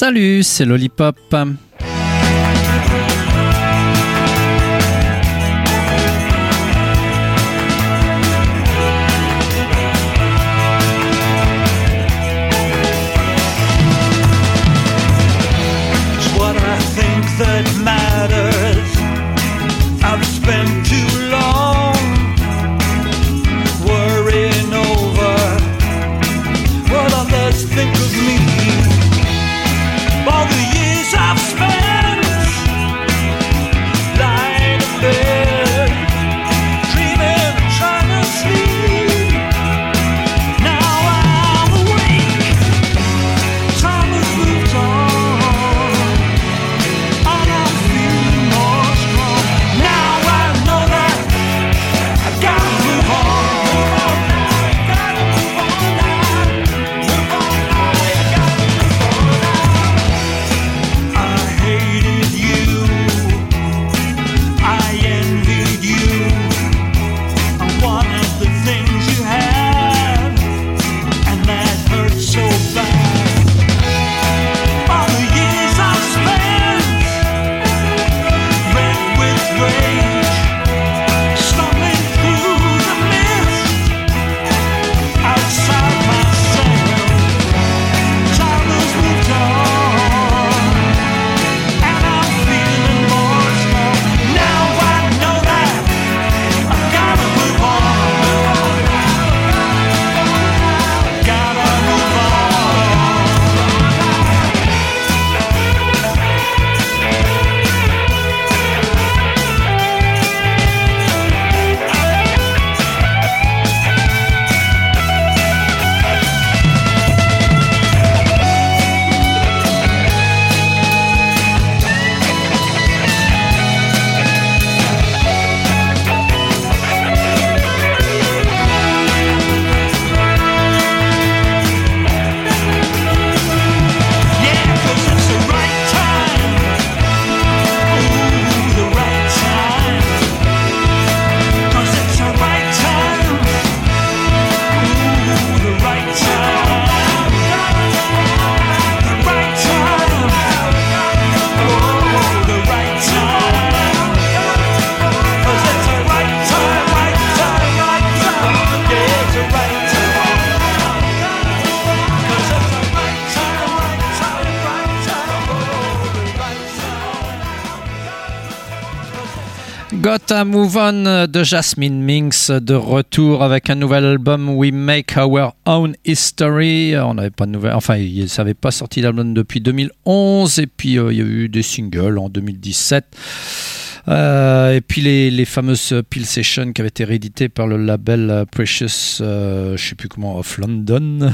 Salut, c'est Lollipop. Move On de Jasmine Minks de retour avec un nouvel album We Make Our Own History. On n'avait pas de nouvelles, enfin, il n'avait pas sorti d'album depuis 2011 et puis euh, il y a eu des singles en 2017. Euh, et puis les, les, fameuses Pill Sessions qui avaient été rééditées par le label euh, Precious, euh, je sais plus comment, of London.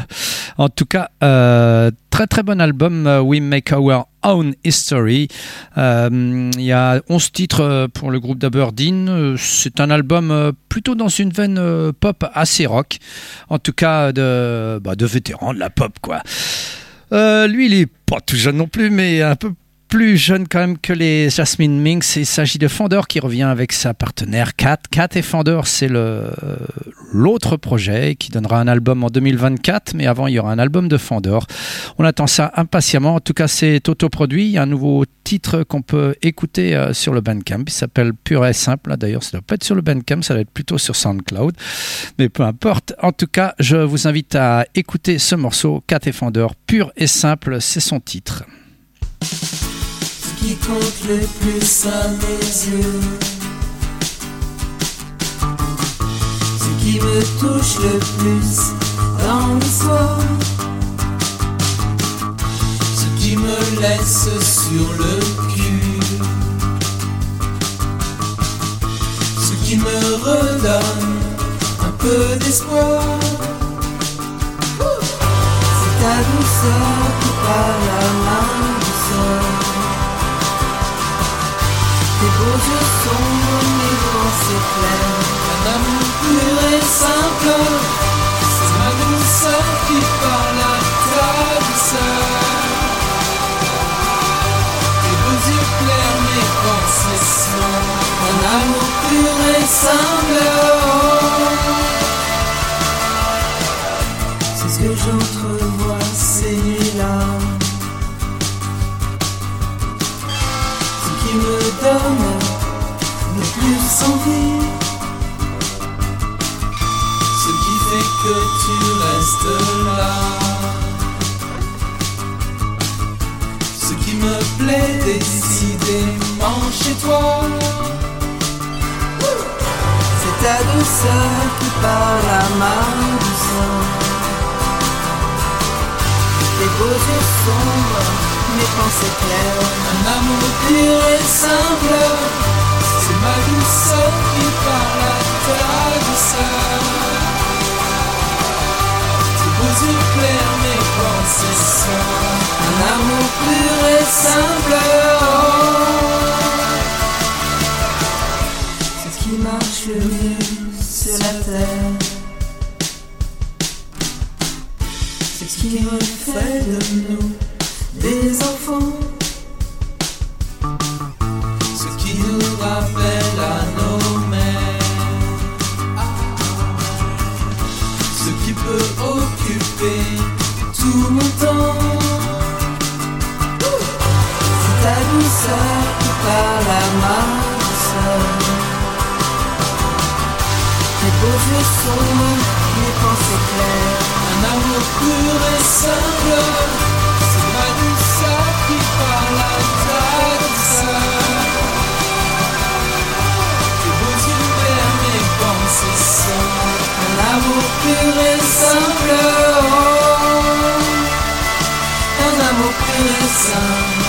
En tout cas, euh, très très bon album, We Make Our Own History. Il y a 11 titres pour le groupe d'Aberdeen. C'est un album plutôt dans une veine pop assez rock. En tout cas, de, bah, de vétérans de la pop, quoi. lui, il est pas tout jeune non plus, mais un peu plus jeune quand même que les Jasmine Minx. Il s'agit de Fender qui revient avec sa partenaire Kat. Kat et Fender, c'est l'autre projet qui donnera un album en 2024, mais avant il y aura un album de Fender. On attend ça impatiemment. En tout cas, c'est autoproduit. Il y a un nouveau titre qu'on peut écouter euh, sur le Bandcamp. Il s'appelle Pure et Simple. D'ailleurs, ça ne doit pas être sur le Bandcamp, ça doit être plutôt sur SoundCloud. Mais peu importe. En tout cas, je vous invite à écouter ce morceau, Kat et Fender. Pure et Simple, c'est son titre qui compte le plus à mes yeux. Ce qui me touche le plus dans l'histoire. Ce qui me laisse sur le cul. Ce qui me redonne un peu d'espoir. C'est ta douceur qui parle à ma C'est ma douceur qui parle à ta douceur Et vos yeux clairs, mes pensées sont Un amour pur et simple C'est ce que j'entrevois, c'est là Ce qui me donne le plus envie. Que j'entrevois ces nuits-là. reste là. Ce qui me plaît décidément chez toi, c'est ta douceur qui parle à ma douceur. Tes beaux yeux sombres, mes pensées claires, un amour pur et simple. C'est ma douceur qui parle à ta douceur. Yeux clairs, mes pensées seules. Un amour pur et simple. C'est ce qui marche le mieux sur la terre. C'est ce qui refait de nous des enfants. Un amour pur et simple. C'est ma douceur qui parle à ta douceur. Tes beaux yeux verts, mes pensées seules. Un amour pur et simple. oh. Un amour pur et simple.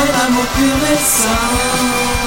Un amour pur et simple.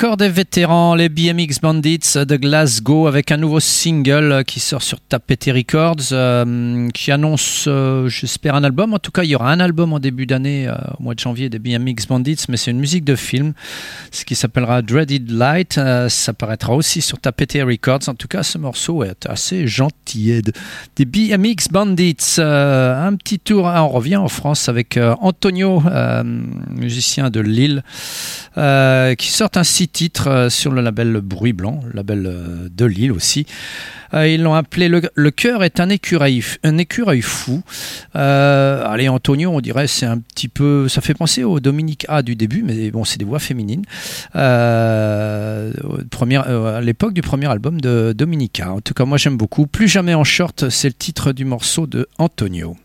Encore des vétérans, les BMX Bandits de Glasgow, avec un nouveau single qui sort sur Tapete Records, euh, qui annonce, euh, j'espère, un album. En tout cas, il y aura un album en début d'année, euh, au mois de janvier, des BMX Bandits, mais c'est une musique de film, ce qui s'appellera Dreaded Light. ça paraîtra aussi sur Tapete Records. En tout cas, ce morceau est assez gentil. Des BMX Bandits, un petit tour, ah, on revient en France avec Antonio, musicien de Lille, qui sort un six titres euh, sur le label Bruit Blanc, label euh, de Lille aussi. Euh, ils l'ont appelé Le, cœur est un écureuil, un écureuil fou. allez, Antonio, on dirait, c'est un petit peu. Ça fait penser au Dominique A du début, mais bon, c'est des voix féminines. à l'époque du premier album de Dominica. En tout cas, moi j'aime beaucoup. Plus jamais en short, c'est le titre du morceau de Antonio.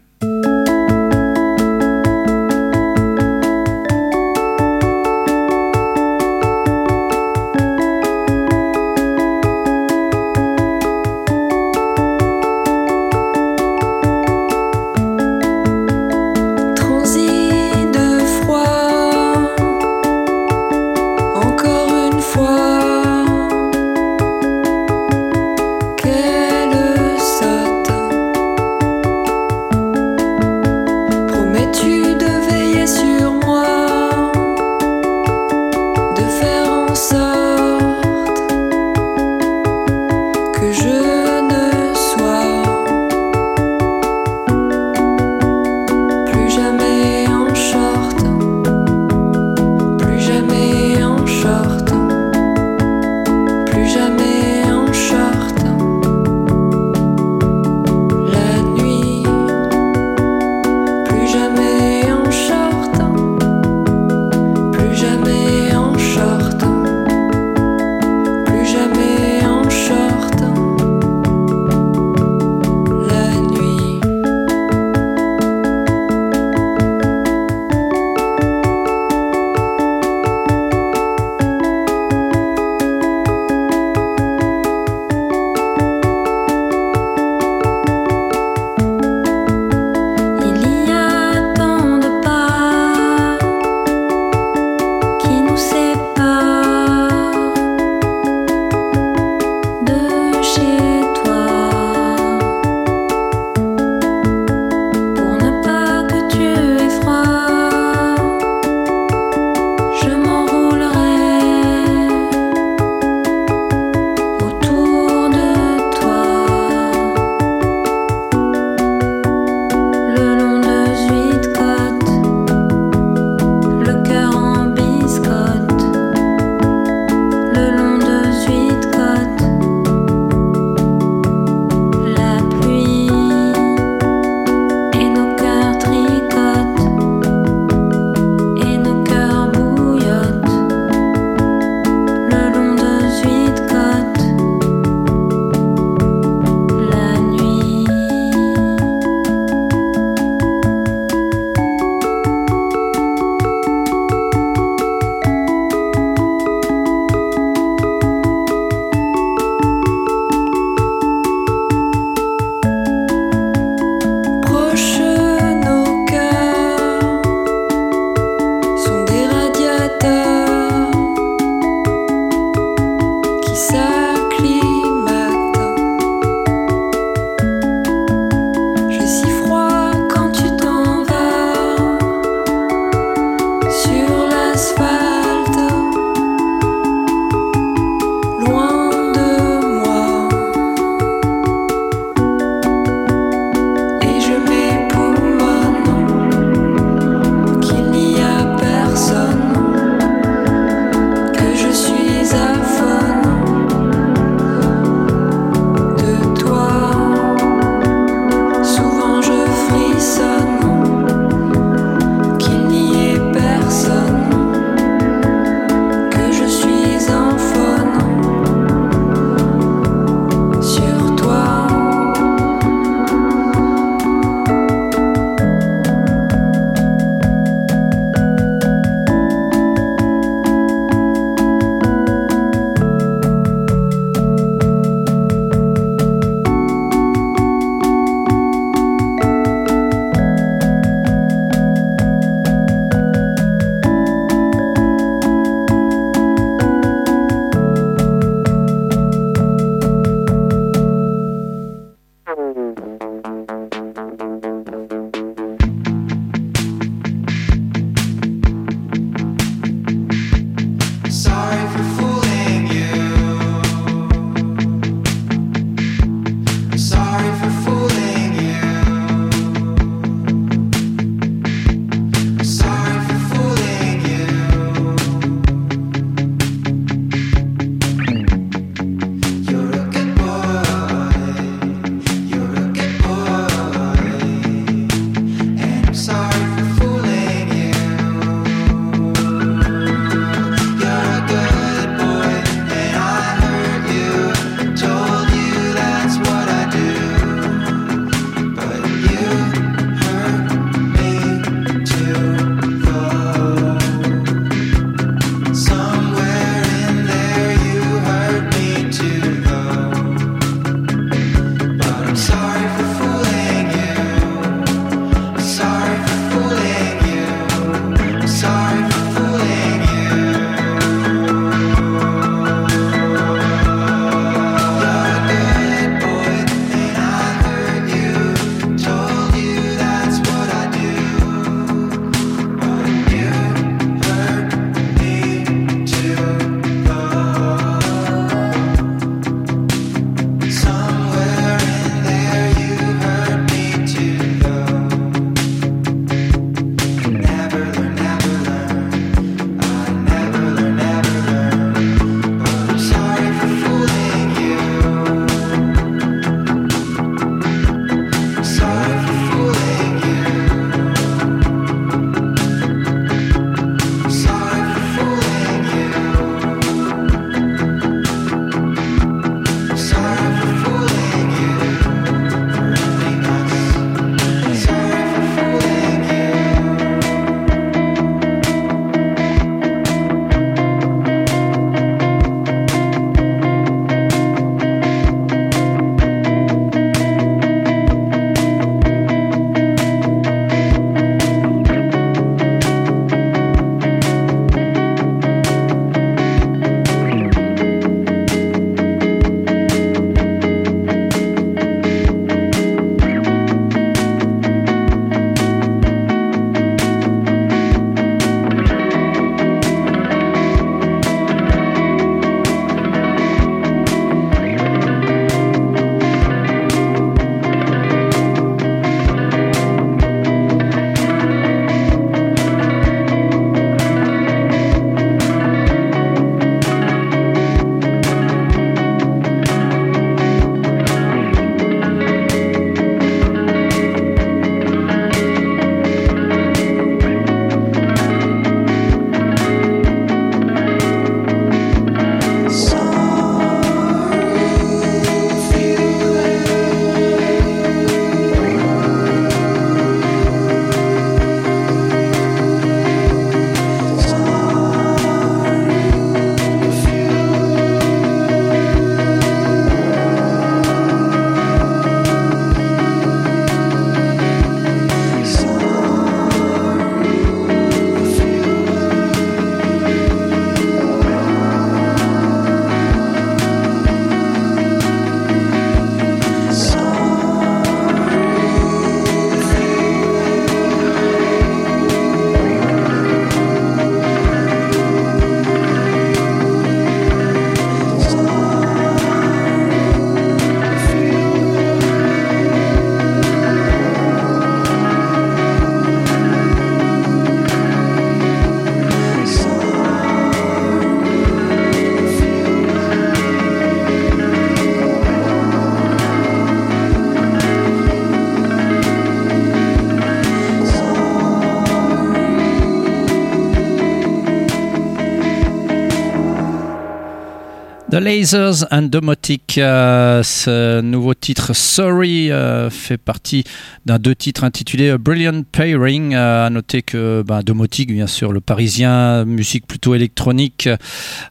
The Lasers and Domotic, euh, ce nouveau titre Sorry euh, fait partie d'un deux titres intitulés A Brilliant Pairing. Euh, à noter que ben, Domotic, bien sûr, le parisien, musique plutôt électronique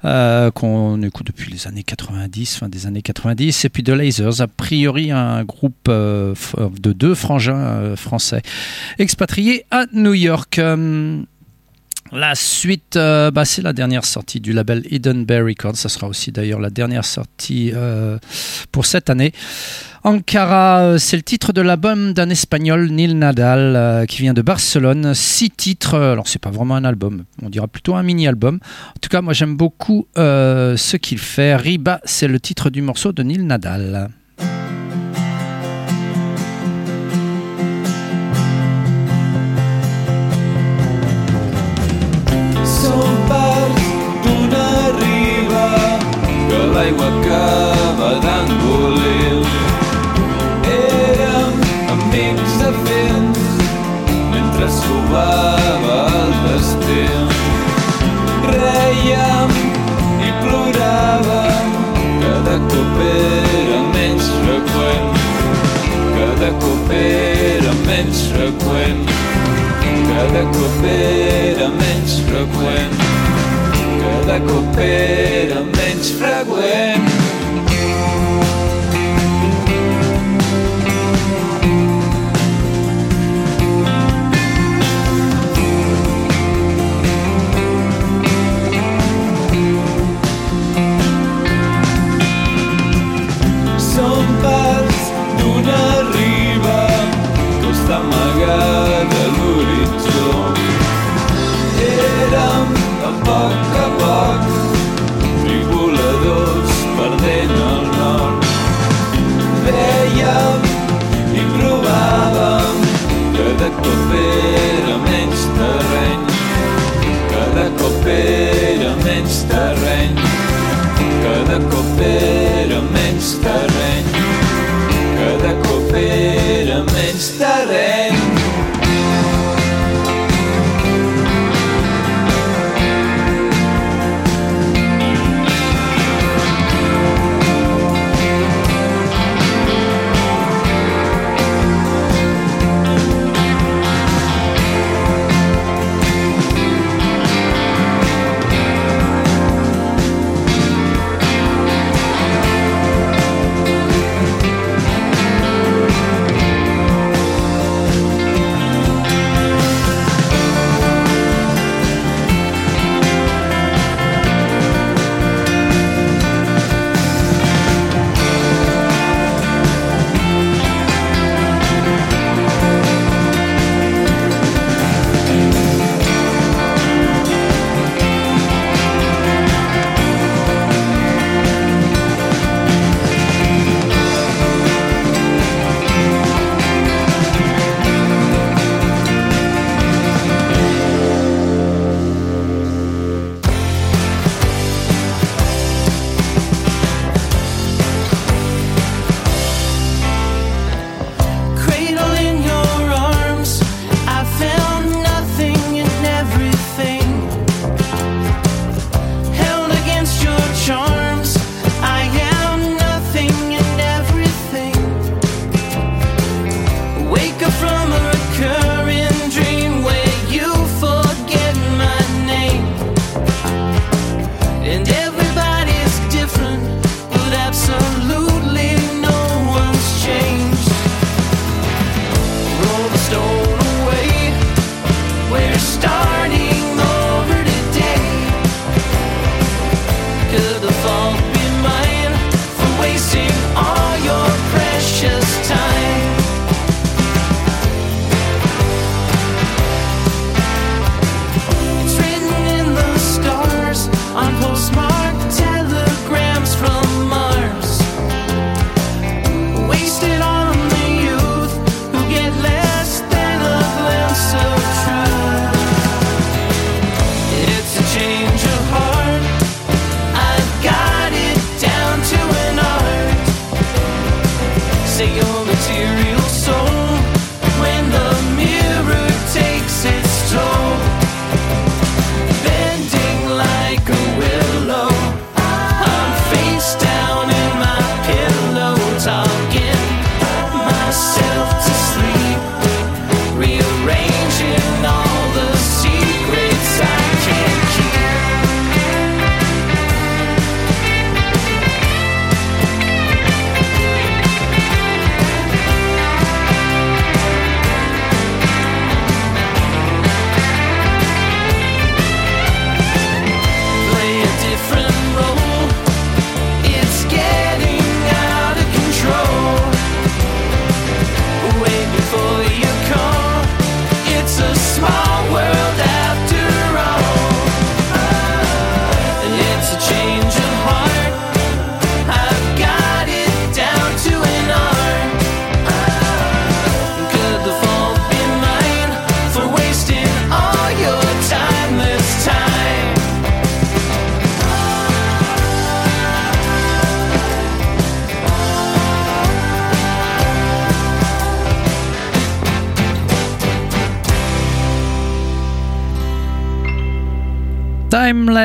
euh, qu'on écoute depuis les années 90, fin des années 90. Et puis The Lasers, a priori un groupe euh, de deux frangins euh, français expatriés à New York. La suite, euh, bah, c'est la dernière sortie du label Hidden Bear Records. Ça sera aussi d'ailleurs la dernière sortie euh, pour cette année. Ankara, euh, c'est le titre de l'album d'un espagnol, Neil Nadal, qui vient de Barcelone. Six titres, alors c'est pas vraiment un album, on dira plutôt un mini-album. En tout cas, moi j'aime beaucoup ce qu'il fait. Riba, c'est le titre du morceau de Neil Nadal. Cop era menys freqüent. Cada cop era menys freqüent.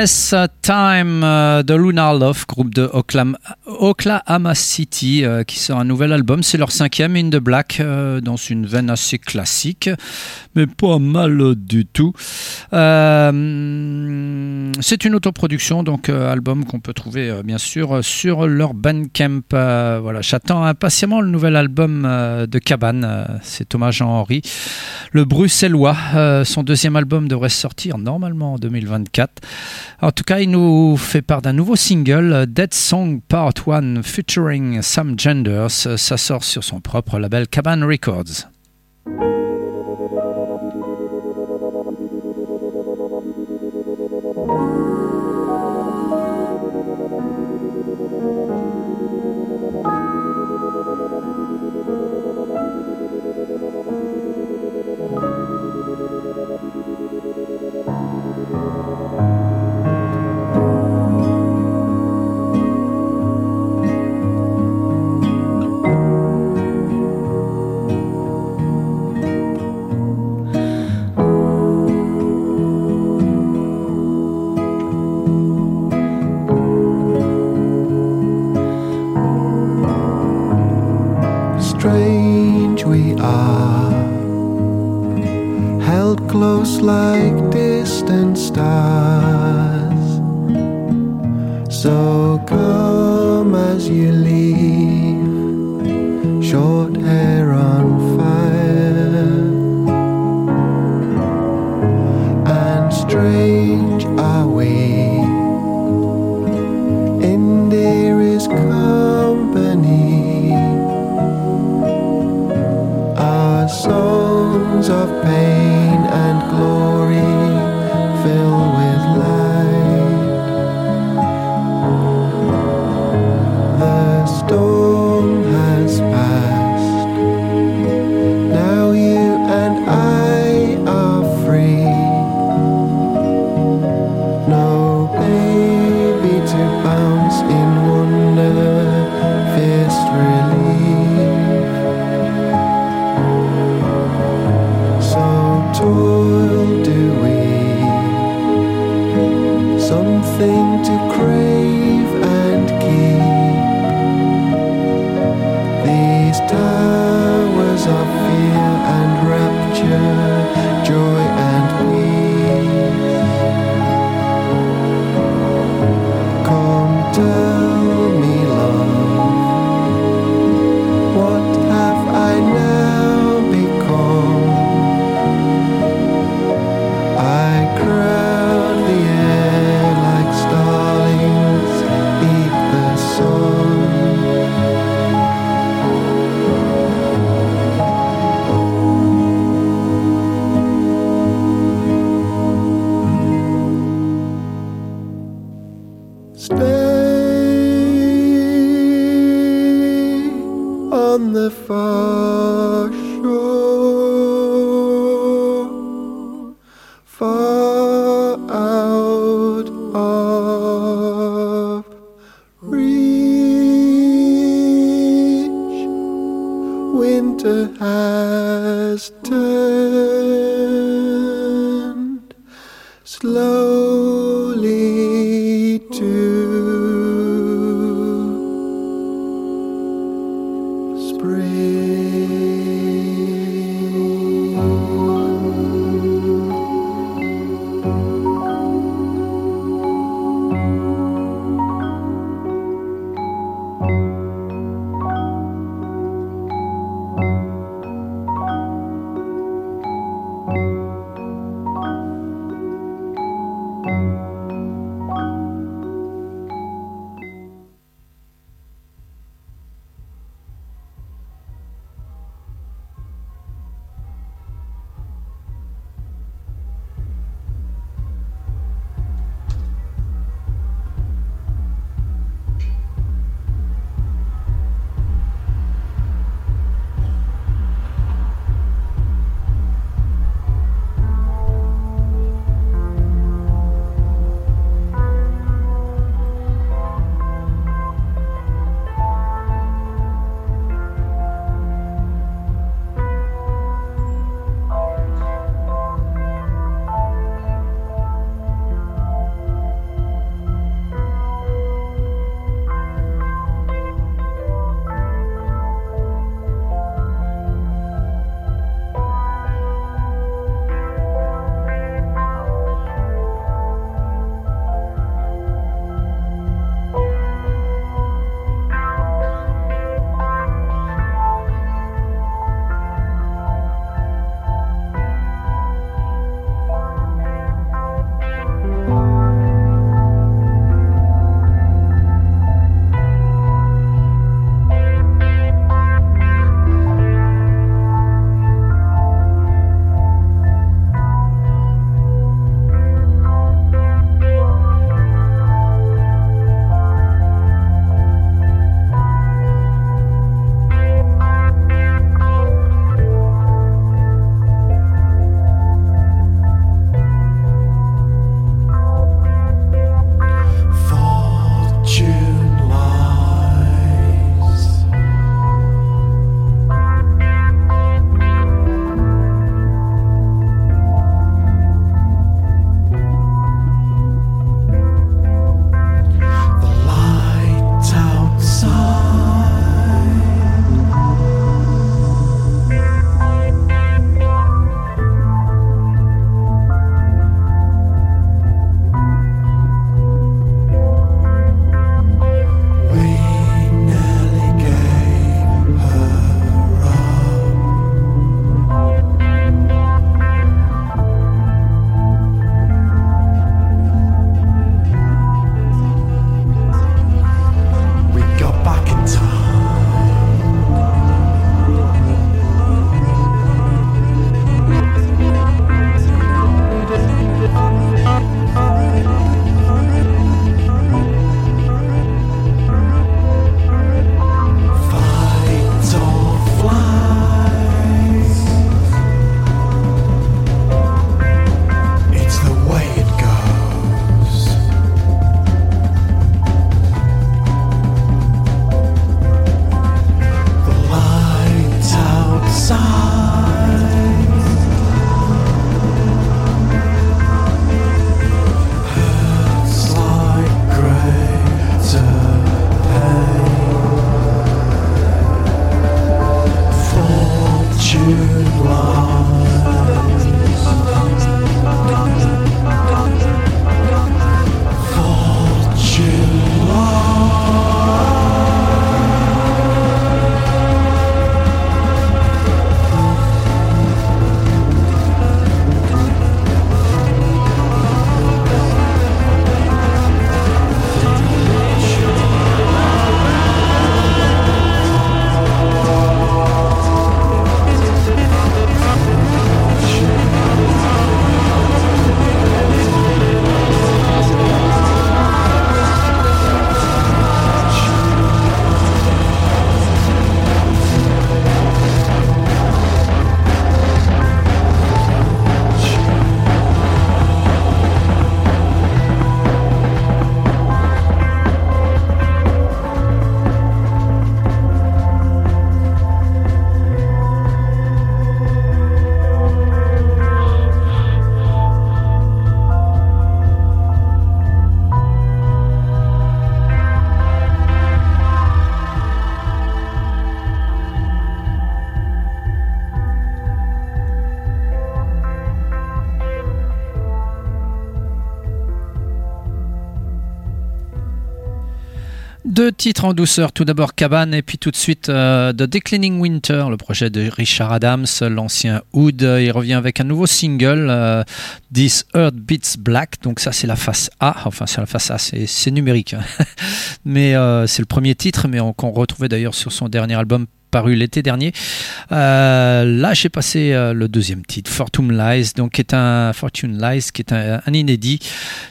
Yes, uh, Time euh, de Lunar Love, groupe de Oklahoma City, euh, qui sort un nouvel album. C'est leur cinquième, In the Black, euh, dans une veine assez classique, mais pas mal du tout. c'est une autoproduction, donc album qu'on peut trouver bien sûr sur leur Bandcamp. voilà, j'attends impatiemment le nouvel album de Cabane. c'est Thomas Jean-Henri, le Bruxellois. son deuxième album devrait sortir normalement en 2024. En tout cas, il nous fait part d'un nouveau single, Dead Song Part 1 featuring Sam Genders. Ça sort sur son propre label Caban Records. Titres en douceur, tout d'abord Cabane et puis tout de suite euh, The Declining Winter, le projet de Richard Adams, l'ancien Hood. Il revient avec un nouveau single, euh, This Earth Beats Black. Donc ça c'est la face A, enfin c'est la face A, c'est numérique. Hein. mais euh, c'est le premier titre, mais qu'on retrouvait d'ailleurs sur son dernier album paru l'été dernier. Euh, là, j'ai passé euh, le deuxième titre, Fortune Lies, donc qui est un Fortune Lies, qui est un, inédit.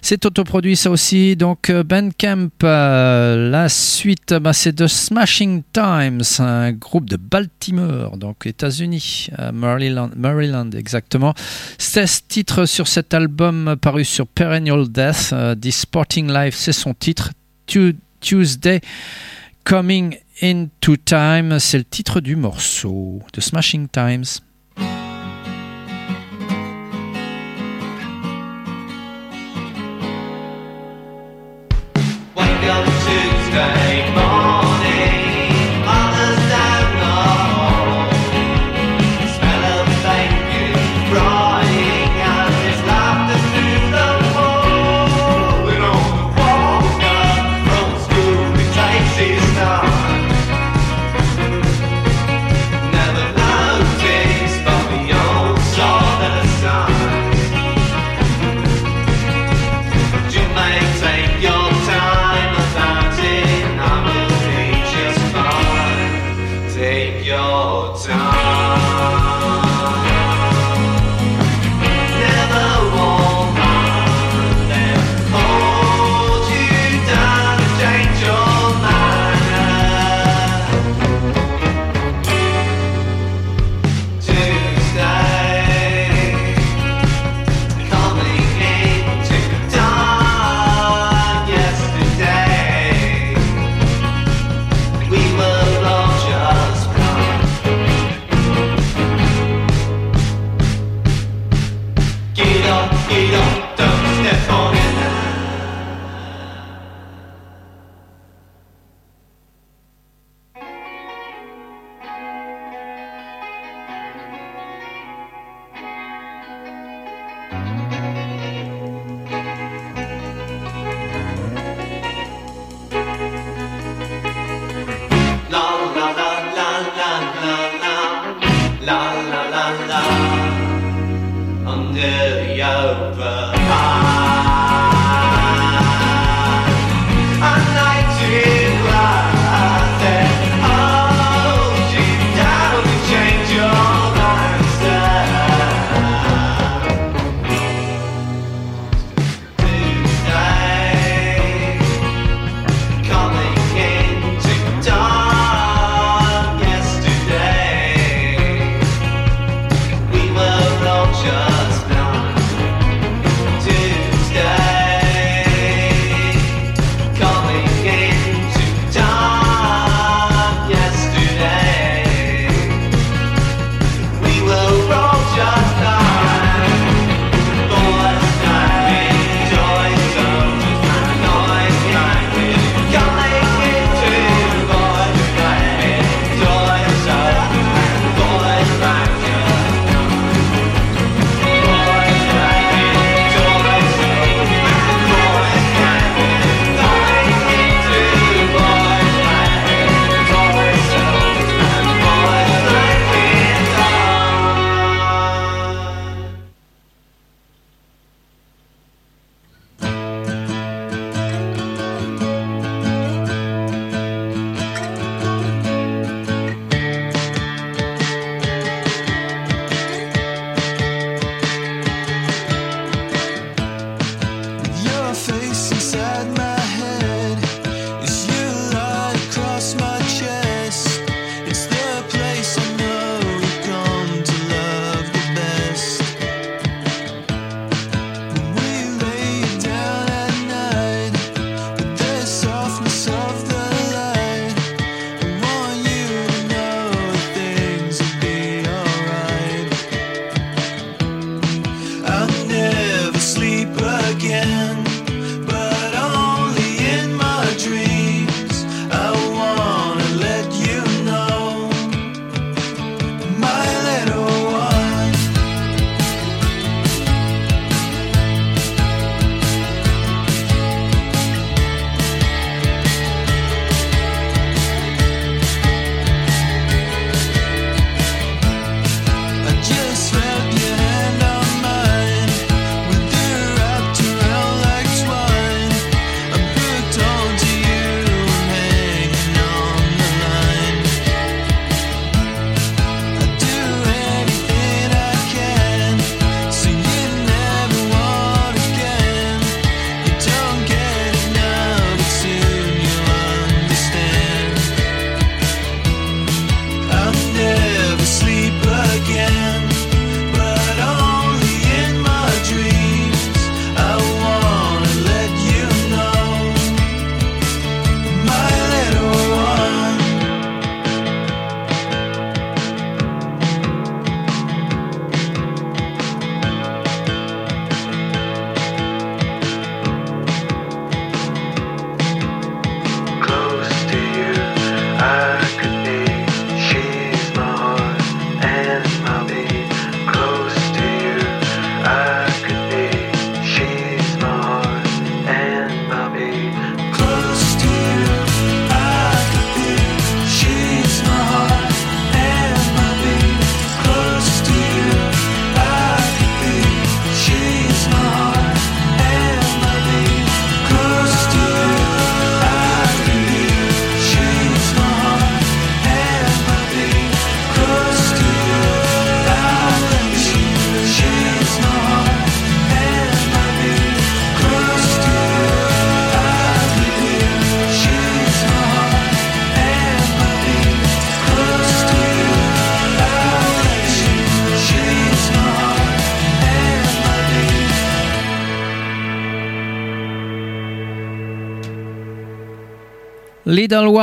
C'est autoproduit ça aussi. Donc euh, Bandcamp, euh, la suite, bah, c'est The Smashing Times, un groupe de Baltimore, donc États-Unis, Maryland, Maryland exactement. 16 titres sur cet album paru sur Perennial Death. The Sporting Life, c'est son titre. Tu- Tuesday. Coming into Time, c'est le titre du morceau de Smashing Times.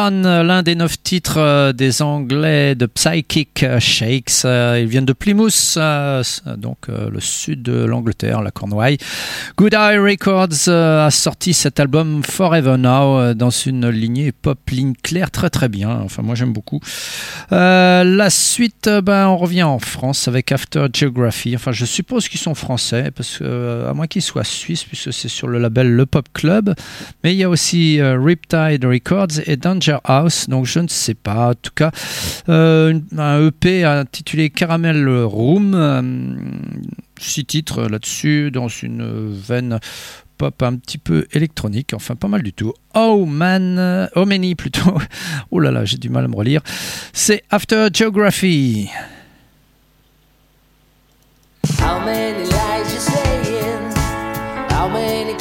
von äh, l'un des neuf titres euh, des Anglais de Psychic Shakes. Euh, Ils viennent de Plymouth, donc le sud de l'Angleterre, la Cornouaille. Good Eye Records a sorti cet album Forever Now dans une lignée pop ligne claire très très bien. Enfin, moi j'aime beaucoup. la suite, ben, on revient en France avec After Geography. Enfin, je suppose qu'ils sont français, parce que, à moins qu'ils soient suisses, puisque c'est sur le label Le Pop Club. Mais il y a aussi Riptide Records et Danger House. Donc je ne sais pas. En tout cas, euh, un EP intitulé Caramel Room. Euh, six titres là-dessus, dans une veine pop un petit peu électronique, enfin pas mal du tout. Oh man, oh many plutôt. Oh là là, j'ai du mal à me relire. C'est After Geography. How many you? How many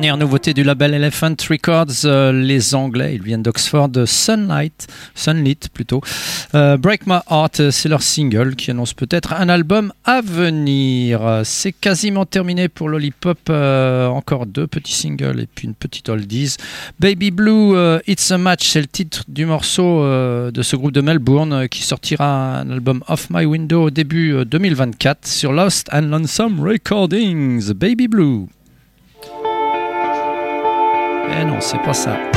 Dernière nouveauté du label Elephant Records, euh, les Anglais, ils viennent d'Oxford, Sunlight, Sunlit plutôt. Euh, Break My Heart, euh, c'est leur single qui annonce peut-être un album à venir. C'est quasiment terminé pour Lollipop, encore deux petits singles et puis une petite oldies. Baby Blue, It's a Match, c'est le titre du morceau de ce groupe de Melbourne qui sortira un album Off My Window au début euh, 2024 sur Lost and Lonesome Recordings. Baby Blue. Eh non, c'est pas ça.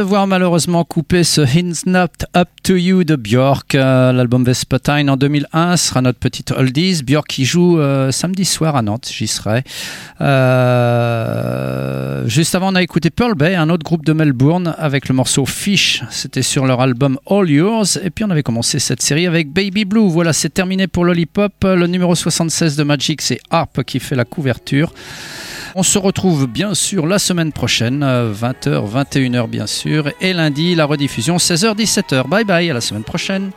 Devoir malheureusement couper ce Hints Not Up to You de Björk. Euh, L'album Vespertine en 2001 sera notre petite oldies. Björk qui joue euh, samedi soir à Nantes, j'y serai. Euh, juste avant, on a écouté Pearl Bay, un autre groupe de Melbourne, avec le morceau Fish. C'était sur leur album All Yours. Et puis on avait commencé cette série avec Baby Blue. Voilà, c'est terminé pour Lollipop. Le numéro 76 de Magic, c'est Harp qui fait la couverture. On se retrouve bien sûr la semaine prochaine, euh, 20h, 21h bien sûr, et lundi la rediffusion 16h, 17h. Bye bye, à la semaine prochaine.